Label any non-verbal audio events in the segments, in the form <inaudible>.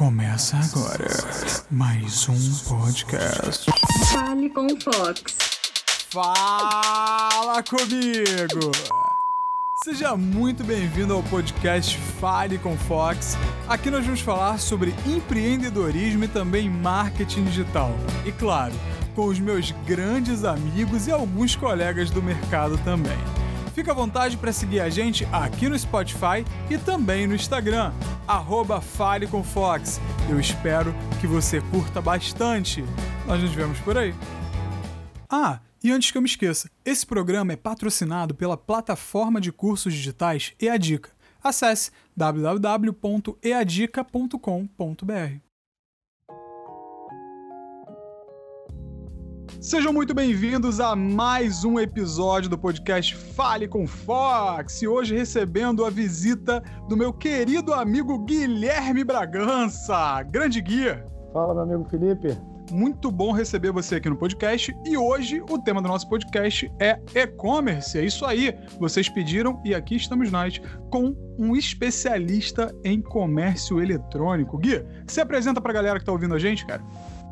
Começa agora mais um podcast. Fale com o Fox. Fala comigo! Seja muito bem-vindo ao podcast Fale com Fox. Aqui nós vamos falar sobre empreendedorismo e também marketing digital. E claro, com os meus grandes amigos e alguns colegas do mercado também. Fica à vontade para seguir a gente aqui no Spotify e também no Instagram, arroba Fale com Fox. Eu espero que você curta bastante. Nós nos vemos por aí. Ah, e antes que eu me esqueça, esse programa é patrocinado pela plataforma de cursos digitais EADICA. Acesse www.eadica.com.br. Sejam muito bem-vindos a mais um episódio do podcast Fale com Fox. E hoje recebendo a visita do meu querido amigo Guilherme Bragança. Grande guia. Fala, meu amigo Felipe. Muito bom receber você aqui no podcast. E hoje o tema do nosso podcast é e-commerce. É isso aí. Vocês pediram e aqui estamos nós com um especialista em comércio eletrônico. Gui, se apresenta pra galera que tá ouvindo a gente, cara.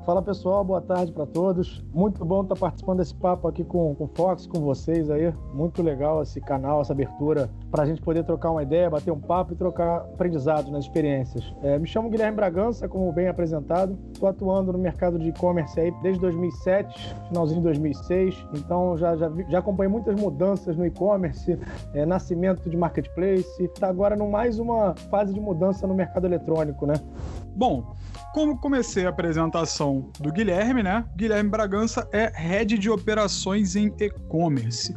Fala pessoal, boa tarde para todos. Muito bom estar participando desse papo aqui com, o Fox, com vocês aí. Muito legal esse canal, essa abertura, para a gente poder trocar uma ideia, bater um papo e trocar aprendizados nas experiências. É, me chamo Guilherme Bragança, como bem apresentado. Estou atuando no mercado de e-commerce aí desde 2007, finalzinho de 2006. Então já, já, já acompanhei muitas mudanças no e-commerce, é, nascimento de marketplace. Está agora no mais uma fase de mudança no mercado eletrônico, né? Bom, como comecei a apresentação do Guilherme, né? Guilherme Bragança é head de operações em e-commerce.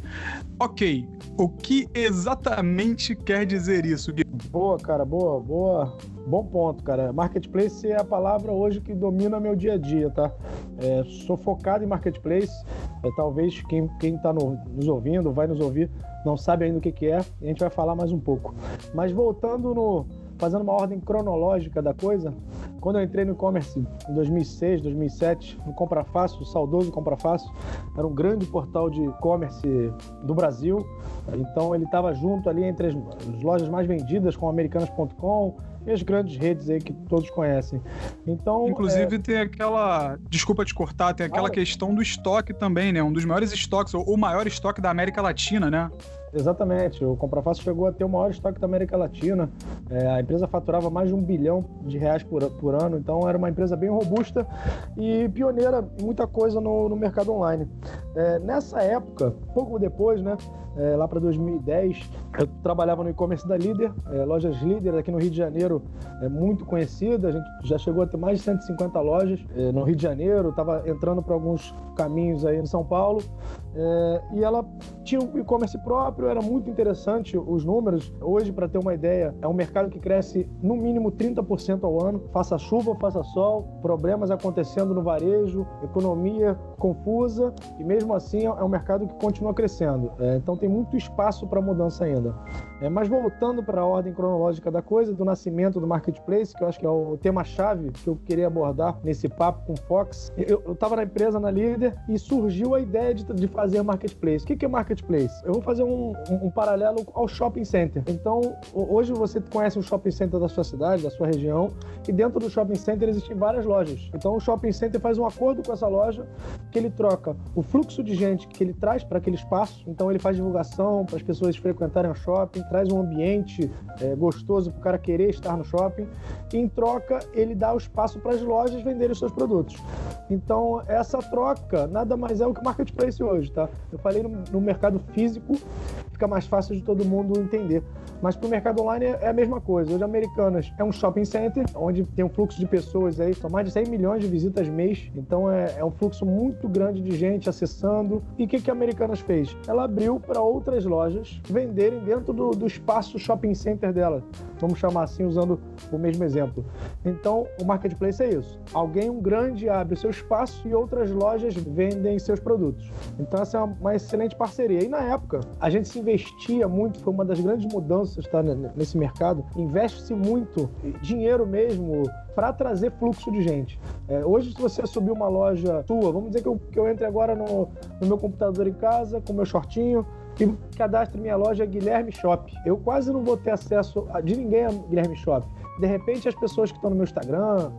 Ok, o que exatamente quer dizer isso, Guilherme? Boa, cara, boa, boa. Bom ponto, cara. Marketplace é a palavra hoje que domina meu dia a dia, tá? É, sou focado em marketplace. É, talvez quem, quem tá no, nos ouvindo, vai nos ouvir, não sabe ainda o que, que é. A gente vai falar mais um pouco. Mas voltando no, fazendo uma ordem cronológica da coisa, quando eu entrei no e-commerce em 2006, 2007, no Compra Fácil, o saudoso Compra Fácil, era um grande portal de e-commerce do Brasil. Então ele estava junto ali entre as, lojas mais vendidas, com americanas.com e as grandes redes aí que todos conhecem. Então, inclusive é... tem aquela, desculpa te cortar, tem aquela ah, questão do estoque também, né? Um dos maiores estoques, ou o maior estoque da América Latina, né? Exatamente. O Comprafácil chegou a ter o maior estoque da América Latina. É, a empresa faturava mais de um bilhão de reais por, por ano, então era uma empresa bem robusta e pioneira em muita coisa no, no mercado online. É, nessa época, pouco depois, né, é, lá para 2010, eu trabalhava no e-commerce da Líder, é, lojas Líder aqui no Rio de Janeiro, é muito conhecida, a gente já chegou a ter mais de 150 lojas é, no Rio de Janeiro, estava entrando para alguns caminhos aí em São Paulo, é, e ela tinha um e-commerce próprio, era muito interessante os números. Hoje, para ter uma ideia, é um mercado que cresce no mínimo 30% ao ano, faça chuva, faça sol, problemas acontecendo no varejo, economia confusa, e mesmo assim é um mercado que continua crescendo. É, então tem muito espaço para mudança ainda. É, mas voltando para a ordem cronológica da coisa, do nascimento do marketplace, que eu acho que é o tema-chave que eu queria abordar nesse papo com o Fox, eu estava na empresa, na líder, e surgiu a ideia de, de fazer marketplace. O que, que é marketplace? Eu vou fazer um, um, paralelo ao shopping center. Então, hoje você conhece um shopping center da sua cidade, da sua região, e dentro do shopping center existem várias lojas. Então, o shopping center faz um acordo com essa loja que ele troca o fluxo de gente que ele traz para aquele espaço. Então, ele faz divulgação para as pessoas frequentarem o shopping, traz um ambiente é, gostoso para o cara querer estar no shopping. E, em troca, ele dá o espaço para as lojas venderem os seus produtos. Então, essa troca nada mais é o que marketplace hoje, tá? Eu falei no, no mercado físico, fica mais fácil de todo mundo entender. Mas para o mercado online é a mesma coisa. Hoje, Americanas é um shopping center, onde tem um fluxo de pessoas aí, são mais de 100 milhões de visitas mês. Então é, é um fluxo muito grande de gente acessando. E o que, que a Americanas fez? Ela abriu para outras lojas venderem dentro do, do espaço shopping center dela. Vamos chamar assim, usando o mesmo exemplo. Então, o marketplace é isso. Alguém, um grande, abre o seu espaço e outras lojas vendem seus produtos. Então, essa é uma, uma excelente parceria. E na época, a gente se investia muito, foi uma das grandes mudanças está nesse mercado, investe-se muito dinheiro mesmo para trazer fluxo de gente. É, hoje, se você subir uma loja sua, vamos dizer que eu, que eu entre agora no, no meu computador em casa, com meu shortinho, que cadastre minha loja Guilherme Shop. Eu quase não vou ter acesso de ninguém a Guilherme Shop. De repente, as pessoas que estão no meu Instagram,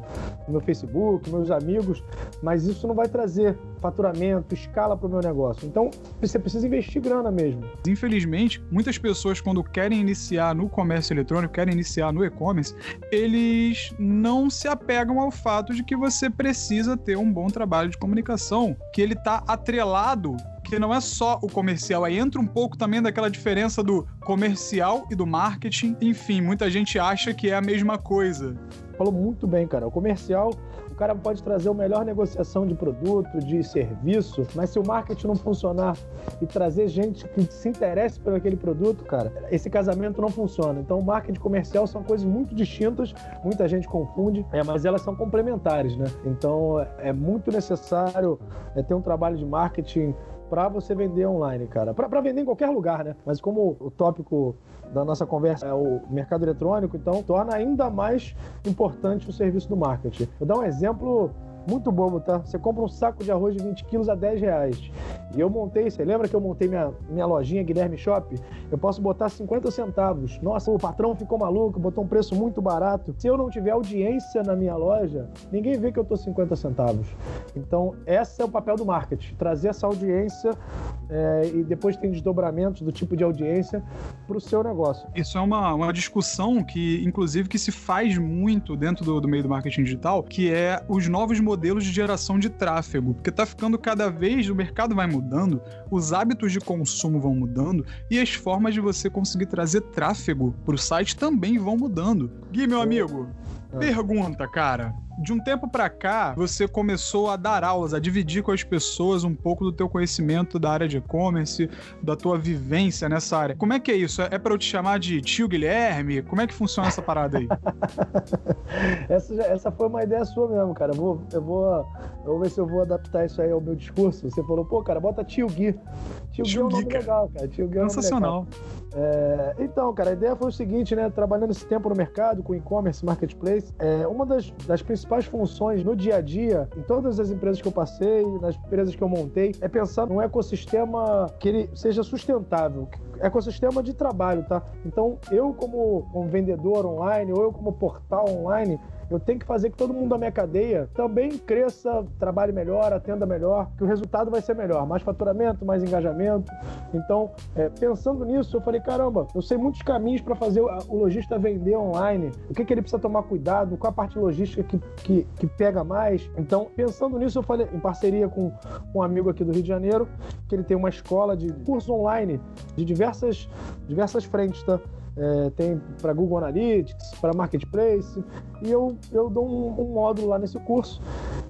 no meu Facebook, meus amigos, mas isso não vai trazer faturamento, escala para o meu negócio. Então, você precisa investir grana mesmo. Infelizmente, muitas pessoas, quando querem iniciar no comércio eletrônico, querem iniciar no e-commerce, eles não se apegam ao fato de que você precisa ter um bom trabalho de comunicação, que ele está atrelado que não é só o comercial, aí entra um pouco também daquela diferença do comercial e do marketing. Enfim, muita gente acha que é a mesma coisa. Falou muito bem, cara. O comercial o cara pode trazer a melhor negociação de produto, de serviço, mas se o marketing não funcionar e trazer gente que se interesse por aquele produto, cara, esse casamento não funciona. Então, marketing comercial são coisas muito distintas, muita gente confunde, é, mas elas são complementares, né? Então, é muito necessário é, ter um trabalho de marketing para você vender online, cara. Para vender em qualquer lugar, né? Mas como o tópico da nossa conversa é o mercado eletrônico, então torna ainda mais importante o serviço do marketing. Vou dar um exemplo muito bobo, tá? Você compra um saco de arroz de 20 quilos a 10 reais. E eu montei, você lembra que eu montei minha, minha lojinha Guilherme Shop? Eu posso botar 50 centavos. Nossa, o patrão ficou maluco, botou um preço muito barato. Se eu não tiver audiência na minha loja, ninguém vê que eu tô 50 centavos. Então, esse é o papel do marketing, trazer essa audiência é, e depois tem desdobramentos do tipo de audiência para o seu negócio. Isso é uma, uma discussão que, inclusive, que se faz muito dentro do, do meio do marketing digital, que é os novos modelos modelos de geração de tráfego, porque tá ficando cada vez, o mercado vai mudando, os hábitos de consumo vão mudando e as formas de você conseguir trazer tráfego para o site também vão mudando. Gui, meu amigo, ah. pergunta, cara de um tempo para cá, você começou a dar aulas, a dividir com as pessoas um pouco do teu conhecimento da área de e-commerce, da tua vivência nessa área. Como é que é isso? É para eu te chamar de tio Guilherme? Como é que funciona essa parada aí? <laughs> essa, essa foi uma ideia sua mesmo, cara. Eu vou, eu vou, eu vou ver se eu vou adaptar isso aí ao meu discurso. Você falou, pô, cara, bota tio Gui. Tio, tio Gui é um nome legal, cara. Tio Gui é um Sensacional. É, então, cara, a ideia foi o seguinte, né? Trabalhando esse tempo no mercado, com e-commerce, marketplace, é, uma das, das principais funções no dia a dia, em todas as empresas que eu passei, nas empresas que eu montei, é pensar num ecossistema que ele seja sustentável, ecossistema de trabalho, tá? Então, eu como, como vendedor online, ou eu como portal online, eu tenho que fazer que todo mundo da minha cadeia também cresça, trabalhe melhor, atenda melhor, que o resultado vai ser melhor. Mais faturamento, mais engajamento. Então, é, pensando nisso, eu falei: caramba, eu sei muitos caminhos para fazer o lojista vender online, o que, que ele precisa tomar cuidado, qual a parte logística que, que, que pega mais. Então, pensando nisso, eu falei, em parceria com, um amigo aqui do Rio de Janeiro, que ele tem uma escola de curso online de diversas, diversas frentes, tá? É, tem para Google Analytics, para Marketplace, e eu, eu dou um, um, módulo lá nesse curso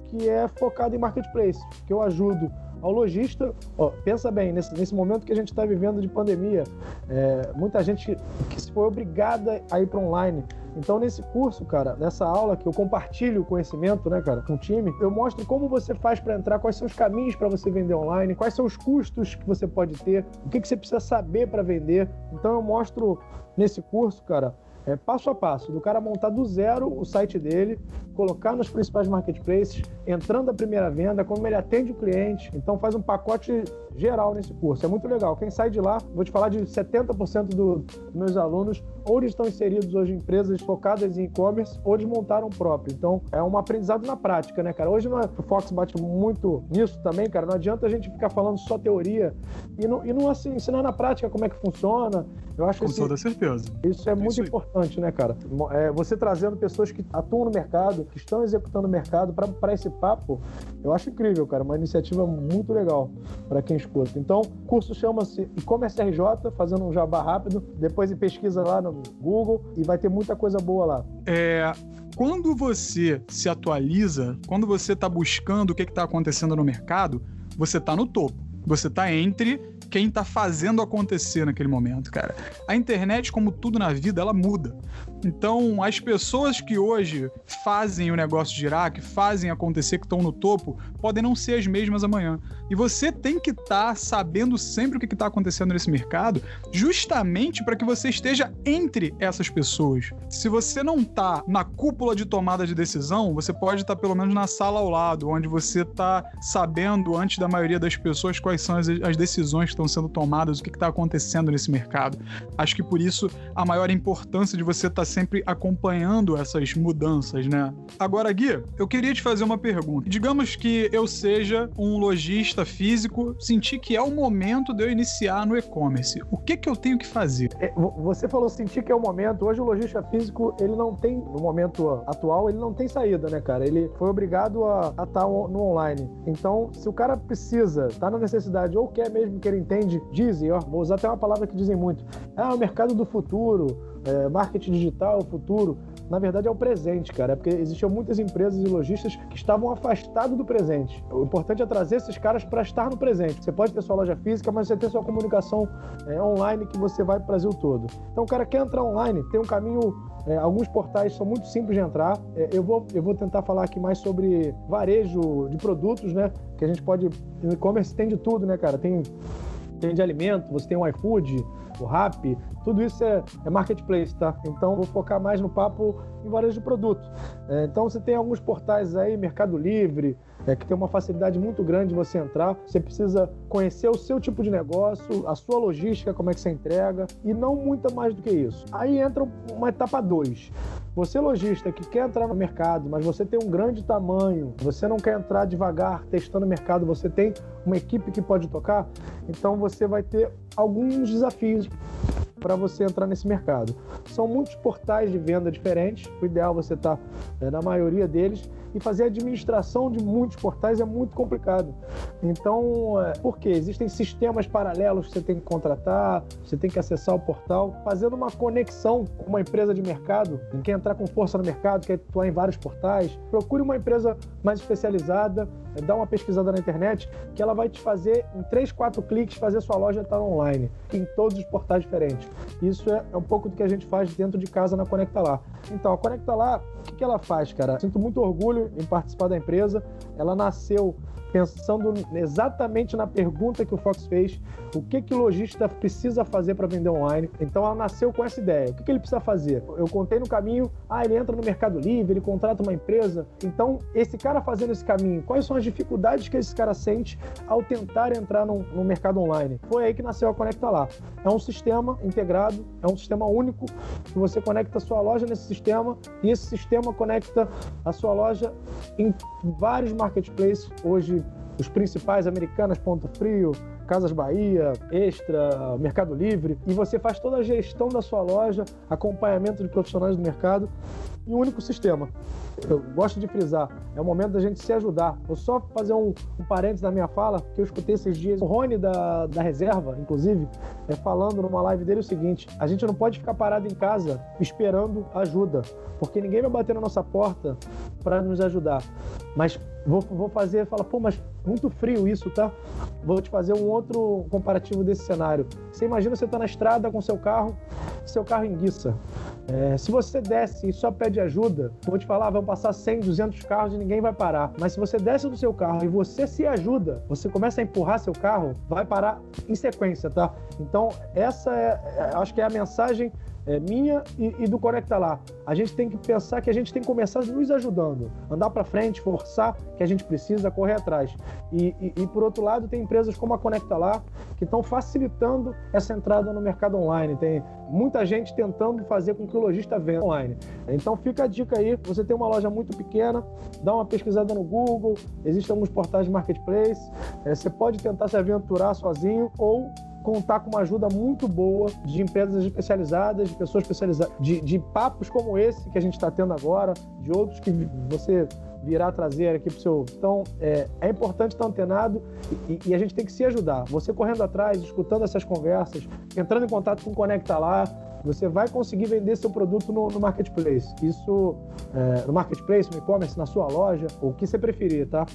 que é focado em Marketplace, que eu ajudo ao lojista. Ó, pensa bem, nesse, nesse momento que a gente está vivendo de pandemia, é, muita gente que se foi obrigada a ir para online então, nesse curso, cara, nessa aula que eu compartilho o conhecimento, né, cara, com o time, eu mostro como você faz para entrar, quais são os caminhos para você vender online, quais são os custos que você pode ter, o que, que você precisa saber para vender. Então, eu mostro nesse curso, cara, é, passo a passo, do cara montar do zero o site dele, colocar nos principais marketplaces, entrando a primeira venda, como ele atende o cliente. Então faz um pacote geral nesse curso. É muito legal. Quem sai de lá, vou te falar de 70% do, dos meus alunos, ou eles estão inseridos hoje em empresas focadas em e-commerce, ou eles montaram o próprio. Então é um aprendizado na prática, né, cara? Hoje o Fox bate muito nisso também, cara. Não adianta a gente ficar falando só teoria e não, e não assim, ensinar na prática como é que funciona. Eu acho Com esse, toda certeza. Isso é, é muito importante, né, cara? É, você trazendo pessoas que atuam no mercado, que estão executando o mercado para esse papo, eu acho incrível, cara. Uma iniciativa muito legal para quem escuta. Então, o curso chama-se E-Commerce RJ, fazendo um jabá rápido. Depois pesquisa lá no Google e vai ter muita coisa boa lá. É, quando você se atualiza, quando você está buscando o que está acontecendo no mercado, você está no topo. Você está entre quem tá fazendo acontecer naquele momento, cara. A internet, como tudo na vida, ela muda. Então, as pessoas que hoje fazem o negócio girar, que fazem acontecer, que estão no topo, podem não ser as mesmas amanhã. E você tem que estar tá sabendo sempre o que está acontecendo nesse mercado, justamente para que você esteja entre essas pessoas. Se você não está na cúpula de tomada de decisão, você pode estar tá pelo menos na sala ao lado, onde você está sabendo antes da maioria das pessoas quais quais são as, as decisões que estão sendo tomadas, o que está acontecendo nesse mercado. Acho que por isso a maior importância de você estar tá sempre acompanhando essas mudanças, né? Agora, Gui, eu queria te fazer uma pergunta. Digamos que eu seja um lojista físico, senti que é o momento de eu iniciar no e-commerce. O que que eu tenho que fazer? É, você falou sentir que é o momento. Hoje o lojista físico, ele não tem, no momento atual, ele não tem saída, né, cara? Ele foi obrigado a estar tá no online. Então, se o cara precisa, tá na necessidade, ou quer mesmo que ele entende, dizem, ó, vou usar até uma palavra que dizem muito. Ah, o mercado do futuro, é, marketing digital, futuro na verdade é o presente, cara. É porque existiam muitas empresas e lojistas que estavam afastados do presente. O importante é trazer esses caras para estar no presente. Você pode ter sua loja física, mas você tem sua comunicação é, online que você vai para o Brasil todo. Então o cara quer entrar online, tem um caminho é, alguns portais são muito simples de entrar. É, eu, vou, eu vou tentar falar aqui mais sobre varejo de produtos, né? Que a gente pode. E-commerce tem de tudo, né, cara? Tem, tem de alimento, você tem o iFood, o Rap, tudo isso é, é marketplace, tá? Então vou focar mais no papo em varejo de produto. É, então você tem alguns portais aí, Mercado Livre, é, que tem uma facilidade muito grande de você entrar. Você precisa conhecer o seu tipo de negócio, a sua logística, como é que você entrega, e não muito mais do que isso. Aí entra uma etapa 2. Você, lojista, que quer entrar no mercado, mas você tem um grande tamanho, você não quer entrar devagar testando o mercado, você tem uma equipe que pode tocar, então você vai ter alguns desafios para você entrar nesse mercado. São muitos portais de venda diferentes, o ideal é você estar tá, é, na maioria deles e fazer administração de muitos portais é muito complicado. Então, é, por quê? Existem sistemas paralelos que você tem que contratar, você tem que acessar o portal, fazendo uma conexão com uma empresa de mercado, quer entrar com força no mercado, quer atuar em vários portais, procure uma empresa mais especializada, é, dá uma pesquisada na internet, que ela vai te fazer, em 3, 4 cliques, fazer sua loja estar online, em todos os portais diferentes. Isso é, é um pouco do que a gente faz dentro de casa na Conecta Lá. Então, a Conecta Lá, o que, que ela faz, cara? Sinto muito orgulho em participar da empresa. Ela nasceu pensando exatamente na pergunta que o Fox fez, o que, que o lojista precisa fazer para vender online. Então ela nasceu com essa ideia. O que, que ele precisa fazer? Eu contei no caminho, ah, ele entra no Mercado Livre, ele contrata uma empresa. Então, esse cara fazendo esse caminho, quais são as dificuldades que esse cara sente ao tentar entrar no, no mercado online? Foi aí que nasceu a Conecta Lá. É um sistema integrado, é um sistema único que você conecta a sua loja nesse sistema e esse sistema conecta a sua loja em vários marketplaces. Hoje os principais americanas, Ponto Frio, Casas Bahia, Extra, Mercado Livre, e você faz toda a gestão da sua loja, acompanhamento de profissionais do mercado em um único sistema. Eu gosto de frisar, é o momento da gente se ajudar. Vou só fazer um, um parênteses na minha fala, que eu escutei esses dias o Rony da, da reserva, inclusive, é, falando numa live dele o seguinte: a gente não pode ficar parado em casa esperando ajuda, porque ninguém vai bater na nossa porta para nos ajudar. Mas vou, vou fazer, fala, pô, mas muito frio isso, tá? Vou te fazer um outro comparativo desse cenário. Você imagina você tá na estrada com seu carro, seu carro enguiça. É, se você desce e só pede ajuda, vou te falar, vão passar 100, 200 carros e ninguém vai parar. Mas se você desce do seu carro e você se ajuda, você começa a empurrar seu carro, vai parar em sequência, tá? Então, essa é, é acho que é a mensagem é, minha e, e, do Conecta Lá. A gente tem que pensar que a gente tem que começar nos ajudando, andar para frente, forçar que a gente precisa, correr atrás. E, e, e, por outro lado, tem empresas como a Conecta Lá que estão facilitando essa entrada no mercado online. Tem muita gente tentando fazer com que o lojista venda online. Então fica a dica aí, você tem uma loja muito pequena, dá uma pesquisada no Google, existem alguns portais de marketplace, é, você pode tentar se aventurar sozinho ou contar com uma ajuda muito boa de empresas especializadas, de pessoas especializadas, de, de papos como esse que a gente está tendo agora, de outros que você virá trazer aqui para o seu. Então, é, é, importante estar antenado e, e, a gente tem que se ajudar. Você correndo atrás, escutando essas conversas, entrando em contato com o Conecta lá, você vai conseguir vender seu produto no, no marketplace. Isso é, no marketplace, no e-commerce, na sua loja, o que você preferir, tá?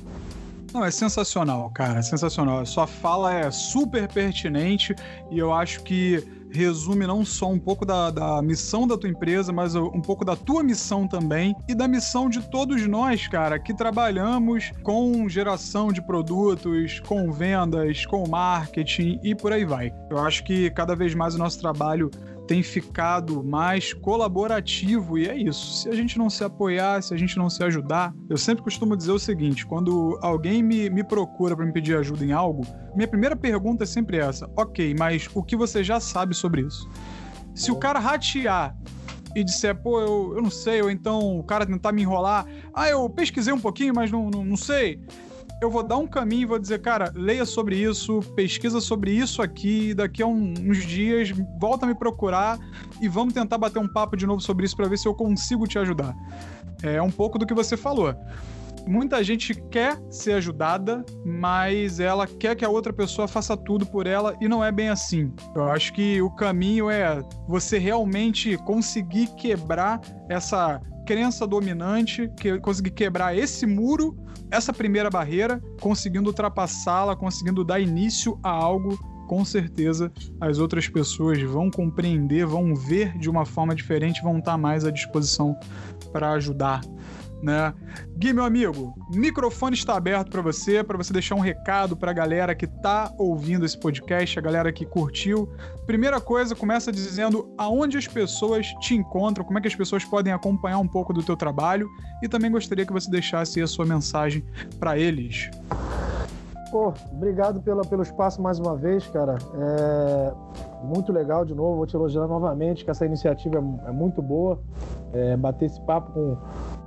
Não, é sensacional, cara, é sensacional. Sua fala é super pertinente e eu acho que resume não só um pouco da, da, missão da tua empresa, mas um pouco da tua missão também e da missão de todos nós, cara, que trabalhamos com geração de produtos, com vendas, com marketing e por aí vai. Eu acho que cada vez mais o nosso trabalho tem ficado mais colaborativo e é isso. Se a gente não se apoiar, se a gente não se ajudar, eu sempre costumo dizer o seguinte: quando alguém me, me procura para me pedir ajuda em algo, minha primeira pergunta é sempre essa: ok, mas o que você já sabe sobre isso? Se o cara ratear e disser, pô, eu, eu não sei, ou então o cara tentar me enrolar, ah, eu pesquisei um pouquinho, mas não, não, não sei eu vou dar um caminho e vou dizer, cara, leia sobre isso, pesquisa sobre isso aqui, daqui a um, uns dias volta a me procurar e vamos tentar bater um papo de novo sobre isso para ver se eu consigo te ajudar. É um pouco do que você falou. Muita gente quer ser ajudada, mas ela quer que a outra pessoa faça tudo por ela e não é bem assim. Eu acho que o caminho é você realmente conseguir quebrar essa crença dominante, que conseguir quebrar esse muro essa primeira barreira, conseguindo ultrapassá-la, conseguindo dar início a algo, com certeza as outras pessoas vão compreender, vão ver de uma forma diferente, vão estar mais à disposição para ajudar né? Gui, meu amigo, microfone está aberto para você, para você deixar um recado para a galera que tá ouvindo esse podcast, a galera que curtiu. Primeira coisa, começa dizendo aonde as pessoas te encontram, como é que as pessoas podem acompanhar um pouco do teu trabalho e também gostaria que você deixasse a sua mensagem para eles. Pô, obrigado pela, pelo espaço mais uma vez, cara. É muito legal de novo, vou te elogiar novamente, que essa iniciativa é, é muito boa. É, bater esse papo com,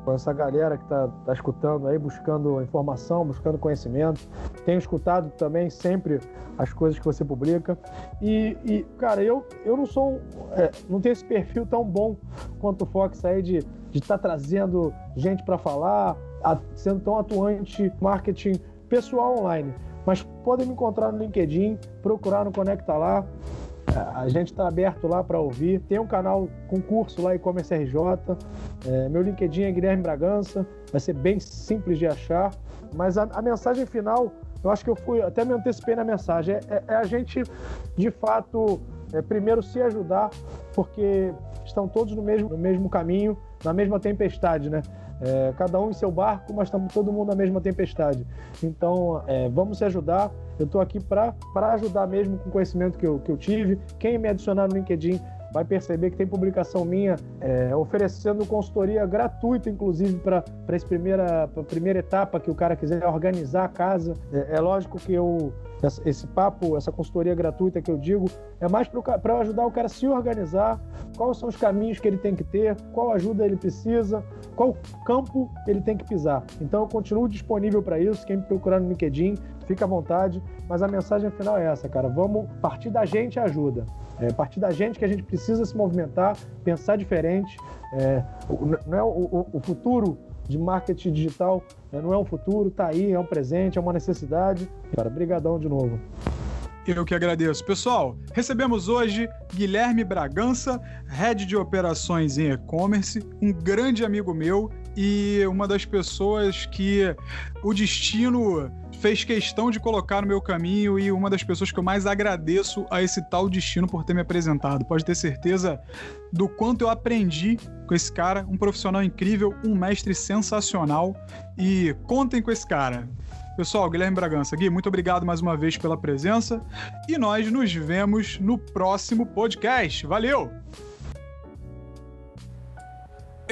com essa galera que está tá escutando aí, buscando informação, buscando conhecimento. Tenho escutado também sempre as coisas que você publica. E, e cara, eu, eu não sou. É, não tenho esse perfil tão bom quanto o Fox aí de estar tá trazendo gente para falar, a, sendo tão atuante marketing pessoal online. Mas podem me encontrar no LinkedIn, procurar no Conecta Lá. A gente está aberto lá para ouvir. Tem um canal com curso lá, e-commerce RJ. É, meu LinkedIn é Guilherme Bragança. Vai ser bem simples de achar. Mas a, a mensagem final, eu acho que eu fui, até me antecipei na mensagem, é, é a gente, de fato, é, primeiro se ajudar, porque estão todos no mesmo, no mesmo caminho, na mesma tempestade, né? É, cada um em seu barco, mas estamos todo mundo na mesma tempestade. Então, é, vamos se ajudar. Eu estou aqui para ajudar mesmo com o conhecimento que eu, que eu tive. Quem me adicionar no LinkedIn vai perceber que tem publicação minha é, oferecendo consultoria gratuita, inclusive, para essa primeira, primeira etapa que o cara quiser organizar a casa. É, é lógico que eu esse papo, essa consultoria gratuita que eu digo, é mais para ajudar o cara a se organizar, quais são os caminhos que ele tem que ter, qual ajuda ele precisa, qual campo ele tem que pisar. Então eu continuo disponível para isso. Quem me procurar no LinkedIn, fica à vontade. Mas a mensagem final é essa, cara. Vamos partir da gente ajuda. É a partir da gente que a gente precisa se movimentar, pensar diferente. É, não é o, o, o futuro de marketing digital né? não é um futuro, está aí, é um presente, é uma necessidade. Cara, brigadão de novo. Eu que agradeço. Pessoal, recebemos hoje Guilherme Bragança, head de operações em e-commerce, um grande amigo meu e uma das pessoas que o destino fez questão de colocar no meu caminho e uma das pessoas que eu mais agradeço a esse tal destino por ter me apresentado. Pode ter certeza do quanto eu aprendi com esse cara, um profissional incrível, um mestre sensacional e contem com esse cara. Pessoal, Guilherme Bragança, Gui, muito obrigado mais uma vez pela presença e nós nos vemos no próximo podcast. Valeu!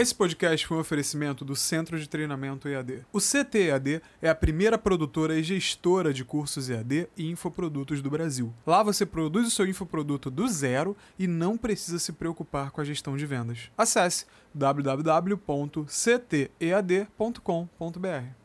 Esse podcast foi um oferecimento do Centro de Treinamento EAD. O CTEAD é a primeira produtora e gestora de cursos EAD e infoprodutos do Brasil. Lá você produz o seu infoproduto do zero e não precisa se preocupar com a gestão de vendas. Acesse www.ctead.com.br.